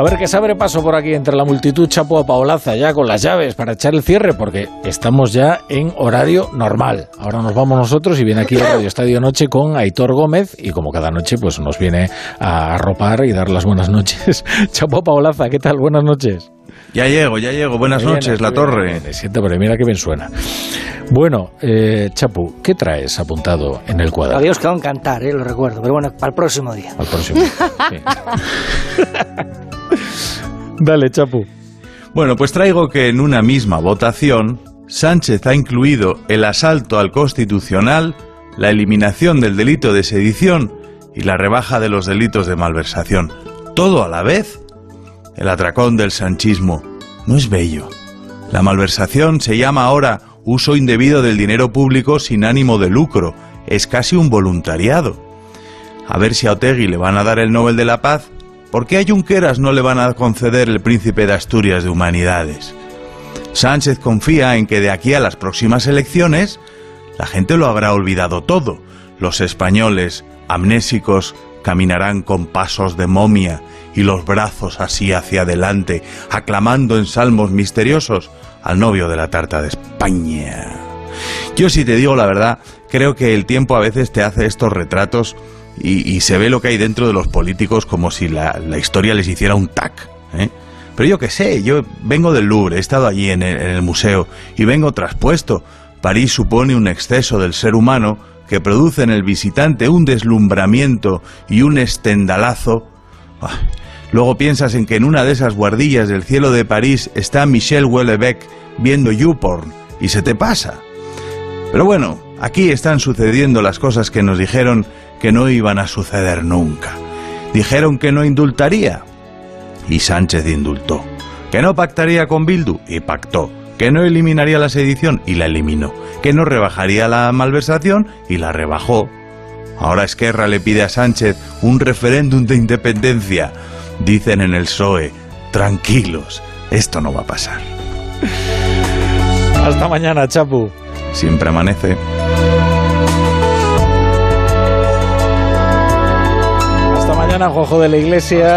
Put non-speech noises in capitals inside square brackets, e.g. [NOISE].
ver que se abre paso por aquí entre la multitud Chapo a Paolaza ya con las llaves para echar el cierre porque estamos ya en horario normal. Ahora nos vamos nosotros y viene aquí el Radio Estadio Noche con Aitor Gómez y como cada noche pues nos viene a arropar y dar las buenas noches. [LAUGHS] Chapo Paolaza, ¿qué tal? Buenas noches. Ya llego, ya llego. Buenas noches, La Torre. Me siento, pero mira qué bien suena. Bueno, eh, Chapu, ¿qué traes apuntado en el cuadro? Adiós, que cantar, eh, lo recuerdo. Pero bueno, para el próximo día. Al próximo. [LAUGHS] Dale, Chapu. Bueno, pues traigo que en una misma votación, Sánchez ha incluido el asalto al constitucional, la eliminación del delito de sedición y la rebaja de los delitos de malversación. Todo a la vez el atracón del sanchismo. No es bello. La malversación se llama ahora uso indebido del dinero público sin ánimo de lucro. Es casi un voluntariado. A ver si a Otegui le van a dar el Nobel de la Paz, ¿por qué a Junqueras no le van a conceder el Príncipe de Asturias de Humanidades? Sánchez confía en que de aquí a las próximas elecciones la gente lo habrá olvidado todo. Los españoles, amnésicos, caminarán con pasos de momia y los brazos así hacia adelante, aclamando en salmos misteriosos al novio de la tarta de España. Yo si te digo la verdad, creo que el tiempo a veces te hace estos retratos y, se ve lo que hay dentro de los políticos como si la, historia les hiciera un tac. ¿eh? Pero yo qué sé, yo vengo del Louvre, he estado allí en el museo y vengo traspuesto. París supone un exceso del ser humano que produce en el visitante un deslumbramiento y un estendalazo. Luego piensas en que en una de esas guardillas del cielo de París está Michel Houellebecq viendo YouPorn y se te pasa. Pero bueno, aquí están sucediendo las cosas que nos dijeron que no iban a suceder nunca. Dijeron que no indultaría y Sánchez indultó. Que no pactaría con Bildu y pactó. Que no eliminaría la sedición y la eliminó. Que no rebajaría la malversación y la rebajó. Ahora Esquerra le pide a Sánchez un referéndum de independencia. Dicen en el PSOE, tranquilos, esto no va a pasar. Hasta mañana, Chapu. Siempre amanece. Mañana, Jojo de la Iglesia.